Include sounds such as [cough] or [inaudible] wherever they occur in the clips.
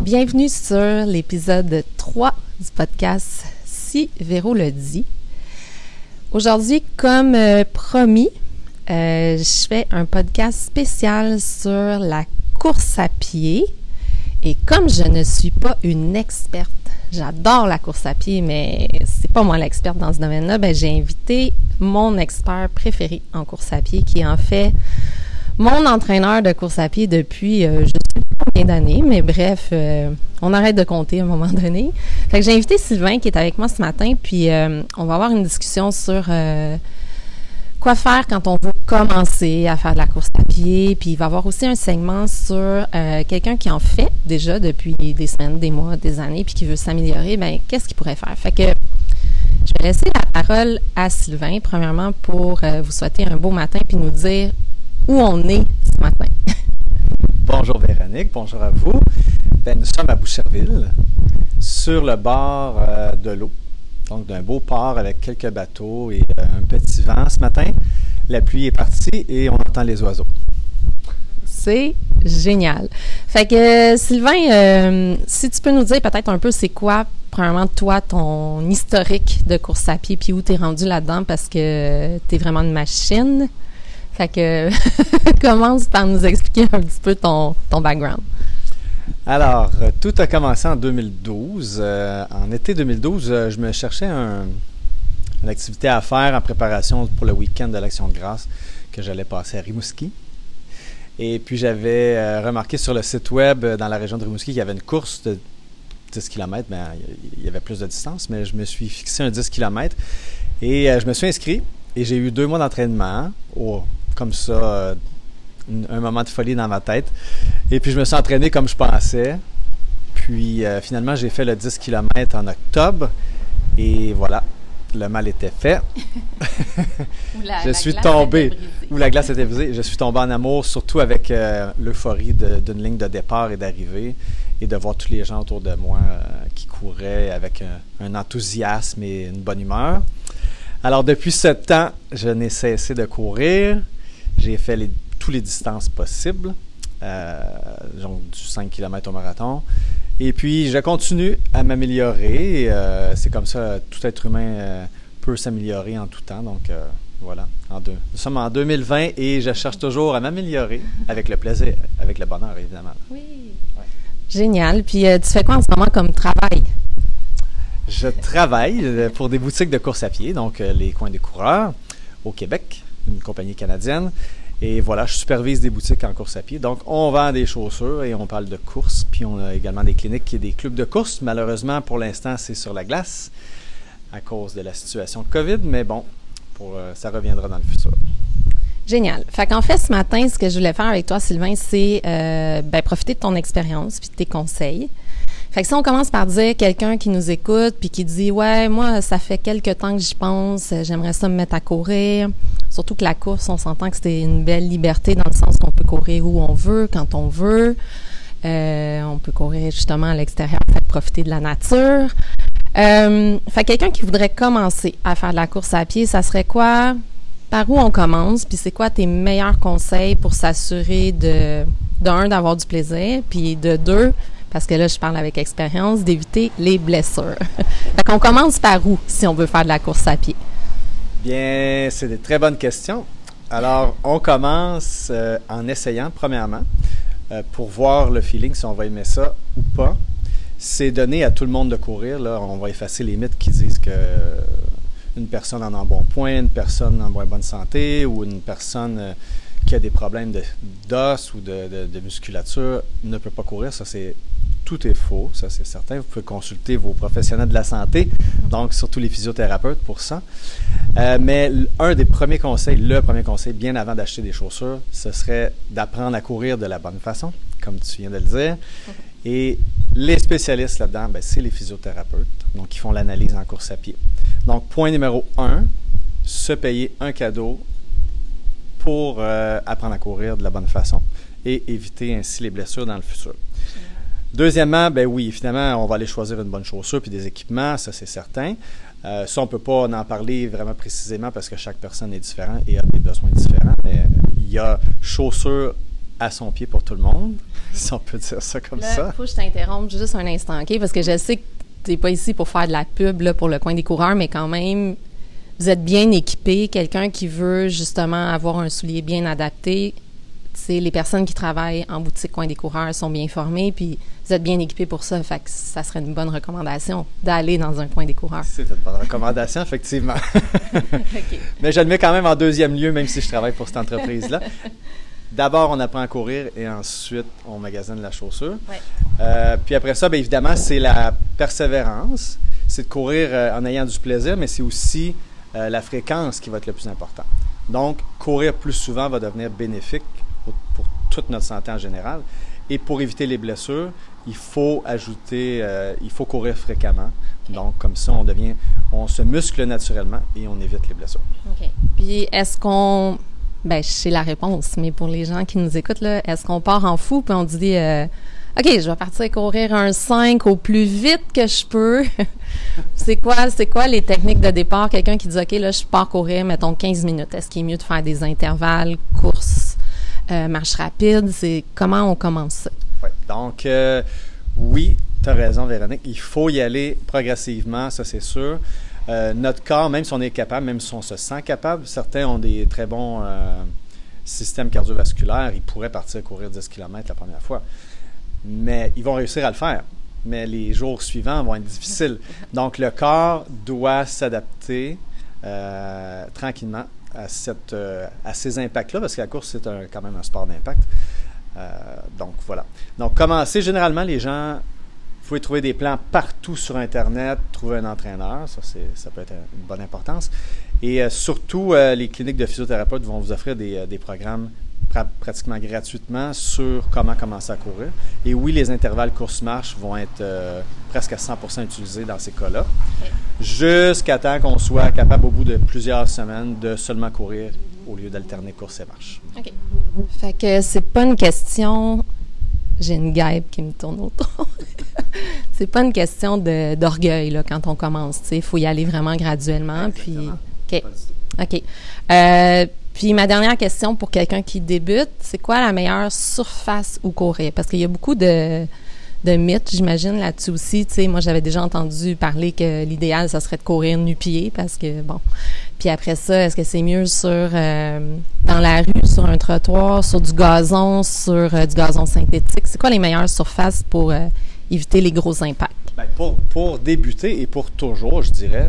Bienvenue sur l'épisode 3 du podcast Si Véro le dit. Aujourd'hui, comme euh, promis, euh, je fais un podcast spécial sur la course à pied. Et comme je ne suis pas une experte, j'adore la course à pied, mais c'est pas moi l'experte dans ce domaine-là, ben j'ai invité mon expert préféré en course à pied, qui est en fait mon entraîneur de course à pied depuis euh, je d'années, mais bref, euh, on arrête de compter à un moment donné. Fait que j'ai invité Sylvain qui est avec moi ce matin, puis euh, on va avoir une discussion sur quoi faire quand on veut commencer à faire de la course à pied. Puis il va y avoir aussi un segment sur quelqu'un qui en fait déjà depuis des semaines, des mois, des années, puis qui veut s'améliorer. Ben qu'est-ce qu'il pourrait faire? Fait que je vais laisser la parole à Sylvain, premièrement, pour vous souhaiter un beau matin, puis nous dire où on est ce matin. [laughs] bonjour Véronique, bonjour à vous. Ben, nous sommes à Boucherville, sur le bord euh, de l'eau, donc d'un beau port avec quelques bateaux et euh, un petit vent ce matin. La pluie est partie et on entend les oiseaux. C'est génial. Fait que Sylvain, euh, si tu peux nous dire peut-être un peu c'est quoi, premièrement, toi, ton historique de course à pied, puis où tu rendu là-dedans parce que tu vraiment une machine. Fait que [laughs] commence par nous expliquer un petit peu ton, ton background. Alors, euh, tout a commencé en 2012. Euh, en été 2012, euh, je me cherchais une activité à faire en préparation pour le week-end de l'Action de grâce que j'allais passer à Rimouski. Et puis j'avais remarqué sur le site web dans la région de Rimouski qu'il y avait une course de 10 km. Ben, il y avait plus de distance, mais je me suis fixé un 10 km. Et je me suis inscrit et j'ai eu deux mois d'entraînement au comme ça, euh, un moment de folie dans ma tête. Et puis je me suis entraîné comme je pensais. Puis euh, finalement, j'ai fait le 10 km en octobre. Et voilà, le mal était fait. [laughs] je suis tombé. Où la glace était brisée. Je suis tombé en amour, surtout avec euh, l'euphorie d'une ligne de départ et d'arrivée. Et de voir tous les gens autour de moi qui couraient avec un enthousiasme et une bonne humeur. Alors, depuis ce temps, je n'ai cessé de courir. J'ai fait les, toutes les distances possibles, euh, donc du 5 km au marathon. Et puis, je continue à m'améliorer. Euh, c'est comme ça, tout être humain euh, peut s'améliorer en tout temps. Donc, voilà. En deux. Nous sommes en 2020 et je cherche toujours à m'améliorer avec le plaisir, avec le bonheur, évidemment. Oui. Génial. Puis, tu fais quoi en ce moment comme travail? Je travaille pour des boutiques de course à pied, donc les coins des coureurs au Québec une compagnie canadienne. Et voilà, je supervise des boutiques en course à pied. Donc, on vend des chaussures et on parle de course. Puis, on a également des cliniques et des clubs de course. Malheureusement, pour l'instant, c'est sur la glace à cause de la situation de COVID. Mais bon, euh, ça reviendra dans le futur. Génial. Fait qu'en fait, ce matin, ce que je voulais faire avec toi, Sylvain, c'est euh, ben, profiter de ton expérience puis de tes conseils. Fait que si on commence par dire quelqu'un qui nous écoute puis qui dit ouais moi ça fait quelque temps que j'y pense, j'aimerais ça me mettre à courir. Surtout que la course, on s'entend que c'est une belle liberté dans le sens qu'on peut courir où on veut, quand on veut. Euh, on peut courir justement à l'extérieur, fait profiter de la nature. Euh, fait quelqu'un qui voudrait commencer à faire de la course à pied, ça serait quoi? Par où on commence? Puis c'est quoi tes meilleurs conseils pour s'assurer de, d'un, d'avoir du plaisir, puis de deux, parce que là, je parle avec expérience, d'éviter les blessures. [laughs] fait qu'on commence par où si on veut faire de la course à pied? Bien, c'est des très bonnes questions. Alors, on commence euh, en essayant, premièrement, euh, pour voir le feeling, si on va aimer ça ou pas. C'est donner à tout le monde de courir. Là, on va effacer les mythes qui disent que une personne en un bon point, une personne en moins bonne santé ou une personne euh, qui a des problèmes d'os ou de, de, musculature ne peut pas courir. Ça, c'est tout est faux, ça c'est certain. Vous pouvez consulter vos professionnels de la santé, donc surtout les physiothérapeutes pour ça. Euh, mais un des premiers conseils, le premier conseil, bien avant d'acheter des chaussures, ce serait d'apprendre à courir de la bonne façon, comme tu viens de le dire. Et les spécialistes là-dedans, ben, c'est les physiothérapeutes, donc qui font l'analyse en course à pied. Donc, point numéro un, se payer un cadeau pour euh, apprendre à courir de la bonne façon et éviter ainsi les blessures dans le futur. Deuxièmement, ben oui, finalement, on va aller choisir une bonne chaussure puis des équipements, ça c'est certain. Euh, ça, on ne peut pas en parler vraiment précisément parce que chaque personne est différente et a des besoins différents, mais il y a chaussures à son pied pour tout le monde, [laughs] si on peut dire ça comme ça. Il faut que je t'interrompe juste un instant, OK? Parce que je sais que tu n'es pas ici pour faire de la pub là, pour le coin des coureurs, mais quand même, vous êtes bien équipé. Quelqu'un qui veut justement avoir un soulier bien adapté, c'est les personnes qui travaillent en boutique coin des coureurs sont bien formées, puis vous êtes bien équipés pour ça. Fait que ça serait une bonne recommandation d'aller dans un coin des coureurs. C'est une bonne recommandation, effectivement. [laughs] Mais je le mets quand même en deuxième lieu, même si je travaille pour cette entreprise-là. D'abord, on apprend à courir et ensuite, on magasine la chaussure. Euh, puis après ça, bien évidemment, c'est la persévérance. C'est de courir euh, en ayant du plaisir, mais c'est aussi euh, la fréquence qui va être le plus important. Donc, courir plus souvent va devenir bénéfique pour, toute notre santé en général. Et pour éviter les blessures, il faut ajouter, euh, il faut courir fréquemment. Donc, comme ça, on devient, on se muscle naturellement et on évite les blessures. OK. Puis, est-ce qu'on, ben, je sais la réponse, mais pour les gens qui nous écoutent, là, est-ce qu'on part en fou puis on dit, euh, OK, je vais partir courir un 5 au plus vite que je peux? [laughs] c'est quoi, c'est quoi les techniques de départ? Quelqu'un qui dit, OK, là, je pars courir, mettons 15 minutes. Est-ce qu'il est mieux de faire des intervalles, courses, euh, marche rapide? C'est comment on commence ça? Oui. Donc, euh, oui, tu as raison, Véronique. Il faut y aller progressivement, ça, c'est sûr. Euh, notre corps, même si on est capable, même si on se sent capable, certains ont des très bons systèmes cardiovasculaires. Ils pourraient partir courir 10 km la première fois mais ils vont réussir à le faire. Mais les jours suivants vont être difficiles. [laughs] Donc, le corps doit s'adapter tranquillement euh, à ces impacts-là, parce que la course, c'est quand même un sport d'impact. Euh, donc, voilà. Donc, commencer, généralement, les gens, vous pouvez trouver des plans partout sur Internet, trouver un entraîneur, ça, ça peut être une bonne importance. Et surtout, les cliniques de physiothérapeutes vont vous offrir des, des programmes pratiquement gratuitement sur comment commencer à courir. Et oui, les intervalles course-marche vont être euh, presque à 100 utilisés dans ces cas-là, jusqu'à temps qu'on soit capable au bout de plusieurs semaines de seulement courir au lieu d'alterner course et marche. OK. Fait que c'est pas une question. J'ai une guêpe qui me tourne autour. [laughs] c'est pas une question d'orgueil là, quand on commence. Il faut y aller vraiment graduellement. Puis, OK. OK. Euh, puis ma dernière question pour quelqu'un qui débute, c'est quoi la meilleure surface où courir? Parce qu'il y a beaucoup de, de mythes, j'imagine, là-dessus aussi. Tu sais, moi, j'avais déjà entendu parler que l'idéal, ça serait de courir nu-pied parce que, bon. Puis après ça, est-ce que c'est mieux sur euh, dans la rue, sur un trottoir, sur du gazon, sur euh, du gazon synthétique? C'est quoi les meilleures surfaces pour euh, éviter les gros impacts? Bien, pour, pour débuter et pour toujours, je dirais,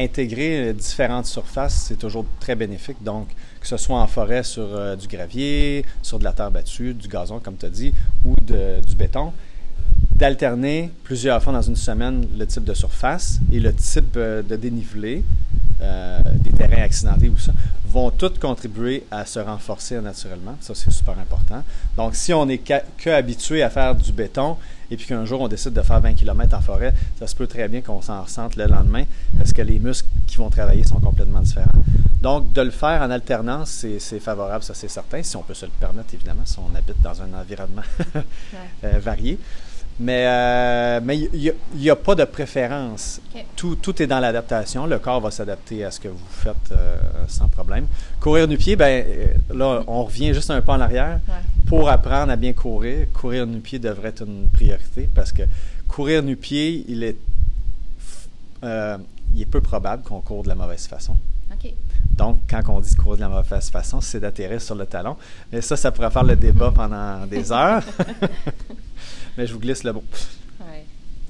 intégrer différentes surfaces, c'est toujours très bénéfique. Donc, que ce soit en forêt sur euh, du gravier, sur de la terre battue, du gazon, comme tu as dit, ou du béton, d'alterner plusieurs fois dans une semaine le type de surface et le type euh, de dénivelé, euh, des terrains accidentés ou ça, vont toutes contribuer à se renforcer naturellement. Ça, c'est super important. Donc, si on n'est que habitué à faire du béton et puis qu'un jour on décide de faire 20 km en forêt, ça se peut très bien qu'on s'en ressente le lendemain parce que les muscles qui vont travailler sont complètement différents. Donc, de le faire en alternance, c'est favorable, ça c'est certain, si on peut se le permettre, évidemment, si on habite dans un environnement [laughs] euh, varié. Mais euh, mais il n'y a, pas de préférence. Tout, tout, est dans l'adaptation. Le corps va s'adapter à ce que vous faites euh, sans problème. Courir du pied, ben là, on revient juste un pas en arrière. Pour apprendre à bien courir, courir nu pied devrait être une priorité parce que courir nu pied, il est, il est peu probable qu'on court de la mauvaise façon. Donc, quand on dit courir de la mauvaise façon, c'est d'atterrir sur le talon. Mais ça, ça pourrait faire le débat [laughs] pendant des heures. [laughs] mais je vous glisse le bon.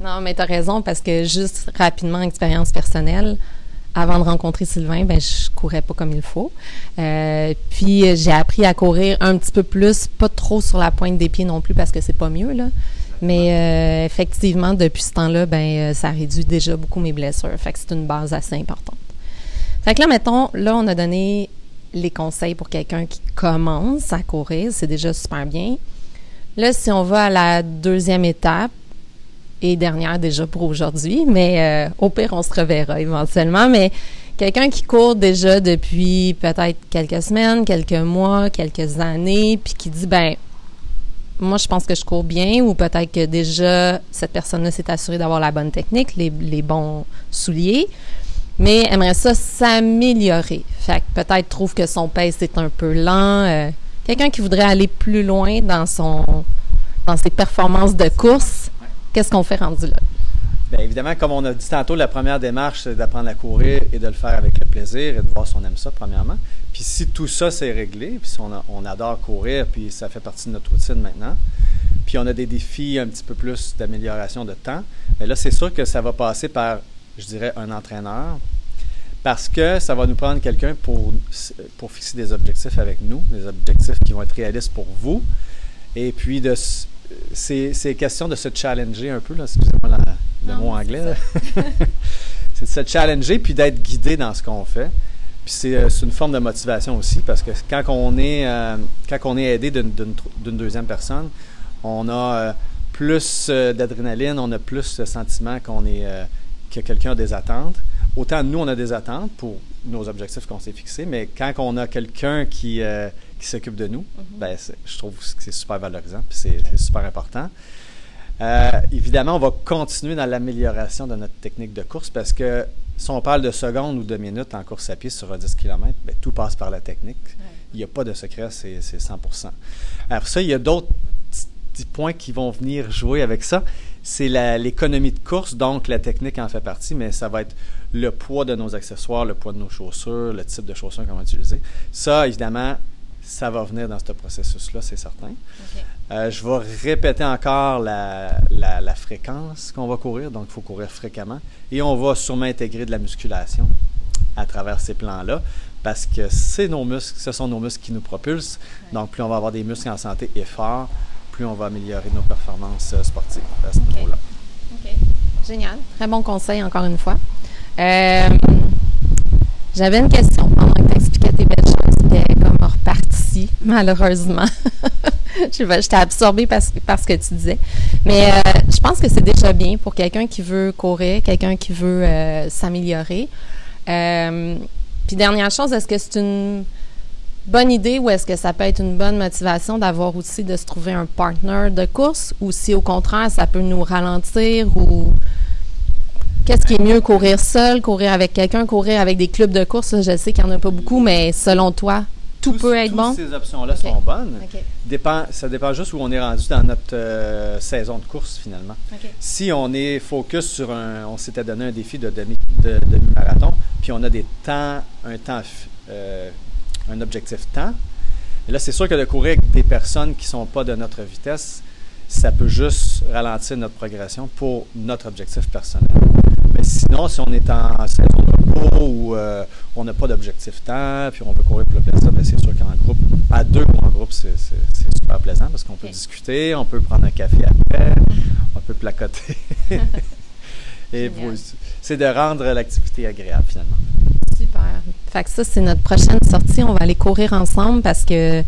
Non, mais tu as raison parce que juste rapidement, expérience personnelle, avant de rencontrer Sylvain, ben je courais pas comme il faut. Euh, puis j'ai appris à courir un petit peu plus, pas trop sur la pointe des pieds non plus parce que c'est pas mieux là. Mais euh, effectivement, depuis ce temps-là, ben euh, ça réduit déjà beaucoup mes blessures. Fait que c'est une base assez importante. Fait que là, mettons, là, on a donné les conseils pour quelqu'un qui commence à courir. C'est déjà super bien. Là, si on va à la deuxième étape, et dernière déjà pour aujourd'hui, mais euh, au pire, on se reverra éventuellement. Mais quelqu'un qui court déjà depuis peut-être quelques semaines, quelques mois, quelques années, puis qui dit, ben, moi, je pense que je cours bien, ou peut-être que déjà, cette personne-là s'est assurée d'avoir la bonne technique, les, bons souliers mais aimerait ça s'améliorer. Fait que peut-être trouve que son pace est un peu lent. Euh, quelqu'un qui voudrait aller plus loin dans son dans ses performances de course, qu'est-ce qu'on fait rendu là? Bien évidemment, comme on a dit tantôt, la première démarche, c'est d'apprendre à courir et de le faire avec le plaisir et de voir si on aime ça, premièrement. Puis si tout ça, c'est réglé, puis si on, on, adore courir, puis ça fait partie de notre routine maintenant, puis on a des défis un petit peu plus d'amélioration de temps, bien là, c'est sûr que ça va passer par, je dirais, un entraîneur, parce que ça va nous prendre quelqu'un pour, pour fixer des objectifs avec nous, des objectifs qui vont être réalistes pour vous, et puis de c'est question de se challenger un peu, excusez-moi le mot anglais. [laughs] c'est de se challenger puis d'être guidé dans ce qu'on fait. Puis c'est euh, une forme de motivation aussi parce que quand on est, euh, quand on est aidé d'une deuxième personne, on a euh, plus d'adrénaline, on a plus le sentiment qu'on est que quelqu'un a des attentes. Autant nous, on a des attentes pour nos objectifs qu'on s'est fixés, mais quand on a quelqu'un qui, qui s'occupe de nous, mm-hmm. ben, je trouve que c'est super valorisant, puis c'est super important. Euh, évidemment, on va continuer dans l'amélioration de notre technique de course parce que si on parle de secondes ou de minutes en course à pied sur 10 km, bien, tout passe par la technique. Il n'y a pas de secret, c'est 100% Alors ça, il y a d'autres petits points qui vont venir jouer avec ça. C'est l'économie de course, donc la technique en fait partie, mais ça va être le poids de nos accessoires, le poids de nos chaussures, le type de chaussures qu'on va utiliser. Ça, évidemment, ça va venir dans ce processus-là, c'est certain. Euh, je vais répéter encore la, fréquence qu'on va courir, donc il faut courir fréquemment. Et on va sûrement intégrer de la musculation à travers ces plans-là, parce que c'est nos muscles, ce sont nos muscles qui nous propulsent. Donc, plus on va avoir des muscles en santé et forts, plus on va améliorer nos performances euh, sportives à ce niveau-là. OK. Génial. Très bon conseil, encore une fois. Euh, j'avais une question pendant que tu expliquais tes belles choses, puis elle est comme repartie, [laughs] malheureusement. [laughs] J'étais absorbée par, ce que tu disais. Mais euh, je pense que c'est déjà bien pour quelqu'un qui veut courir, quelqu'un qui veut euh, s'améliorer. Puis dernière chose, est-ce que c'est une bonne idée ou est-ce que ça peut être une bonne motivation d'avoir aussi de se trouver un partner de course ou si au contraire ça peut nous ralentir ou Qu'est-ce qui est mieux, courir seul, courir avec quelqu'un, courir avec des clubs de course? je sais qu'il n'y en a pas beaucoup, mais selon toi, tout peut être bon? ces options-là sont bonnes. Dépend, ça dépend juste où on est rendu dans notre euh, saison de course, finalement. Si on est focus sur un... On s'était donné un défi de demi-marathon, puis on a des temps, un temps, euh, un objectif temps, et là, c'est sûr que de courir avec des personnes qui ne sont pas de notre vitesse, ça peut juste ralentir notre progression pour notre objectif personnel. Sinon, si on est en saison de repos ou euh, on n'a pas d'objectif temps, puis on veut courir pour le plaisir, ben, c'est sûr qu'en groupe, à deux ou en groupe, c'est super plaisant parce qu'on peut discuter, on peut prendre un café après, on peut placoter. [laughs] Et c'est de rendre l'activité agréable finalement. Super. Fait que ça, c'est notre prochaine sortie. On va aller courir ensemble parce que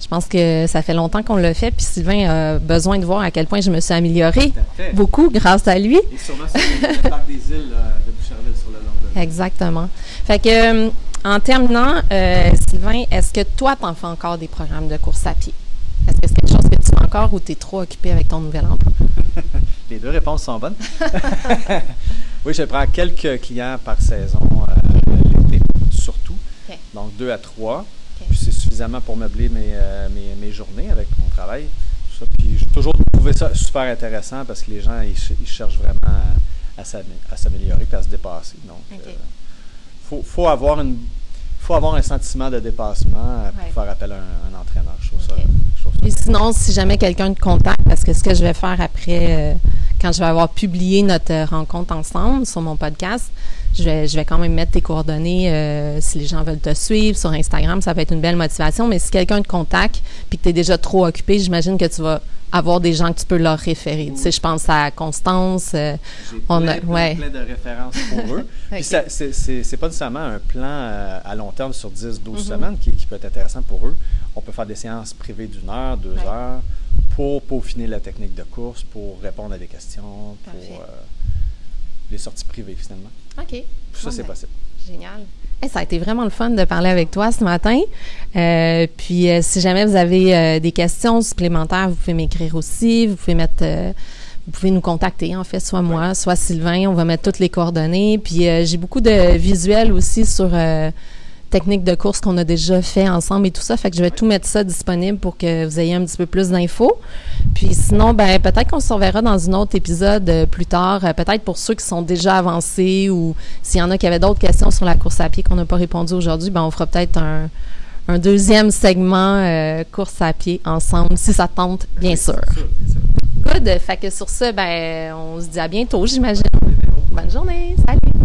je pense que ça fait longtemps qu'on l'a fait, puis Sylvain a besoin de voir à quel point je me suis améliorée beaucoup grâce à lui. Et sûrement sur le [laughs] parc des îles de Boucherville sur le long de Exactement. Fait que, euh, en terminant, euh, Sylvain, est-ce que toi, tu en fais encore des programmes de course à pied? Est-ce que c'est quelque chose que tu fais encore ou tu es trop occupé avec ton nouvel emploi? [laughs] Les deux réponses sont bonnes. [laughs] oui, je prends quelques clients par saison, euh, surtout. Donc, deux à trois. Suffisamment pour meubler mes, euh, mes, mes, journées avec mon travail. Tout ça. Puis j'ai toujours trouvé ça super intéressant parce que les gens, ils, cherchent vraiment à, à s'améliorer et à se dépasser. Donc, il euh, faut, faut, avoir une faut avoir un sentiment de dépassement pour faire appel à un, entraîneur. Je trouve, ça, Et sinon, si jamais quelqu'un te contacte, parce que ce que je vais faire après, euh, quand je vais avoir publié notre rencontre ensemble sur mon podcast, je vais, je vais quand même mettre tes coordonnées euh, si les gens veulent te suivre sur Instagram. Ça peut être une belle motivation. Mais si quelqu'un te contacte puis que tu es déjà trop occupé, j'imagine que tu vas avoir des gens que tu peux leur référer. Tu sais, je pense à Constance. Euh, on a, ouais. plein de références pour eux. [laughs] Puis c'est pas nécessairement un plan euh, à long terme sur 10, 12 mm-hmm. semaines qui, peut être intéressant pour eux. On peut faire des séances privées d'une heure, deux heures pour peaufiner la technique de course, pour répondre à des questions, pour les sorties privées finalement. OK. ça, c'est ben, possible. Génial. ça a été vraiment le fun de parler avec toi ce matin. Euh, puis, euh, si jamais vous avez euh, des questions supplémentaires, vous pouvez m'écrire aussi. Vous pouvez mettre, vous pouvez nous contacter, en fait, soit moi, soit Sylvain. On va mettre toutes les coordonnées. Puis, j'ai beaucoup de visuels aussi sur techniques de course qu'on a déjà fait ensemble et tout ça. Fait que je vais tout mettre ça disponible pour que vous ayez un petit peu plus d'infos. Puis sinon, ben peut-être qu'on se reverra dans un autre épisode euh, plus tard. Euh, peut-être pour ceux qui sont déjà avancés ou s'il y en a qui avaient d'autres questions sur la course à pied qu'on n'a pas répondu aujourd'hui, ben on fera peut-être un, deuxième segment euh, course à pied ensemble, si ça tente, bien sûr. Good. Fait que sur ce, ben on se dit à bientôt, j'imagine. Bonne journée. Salut.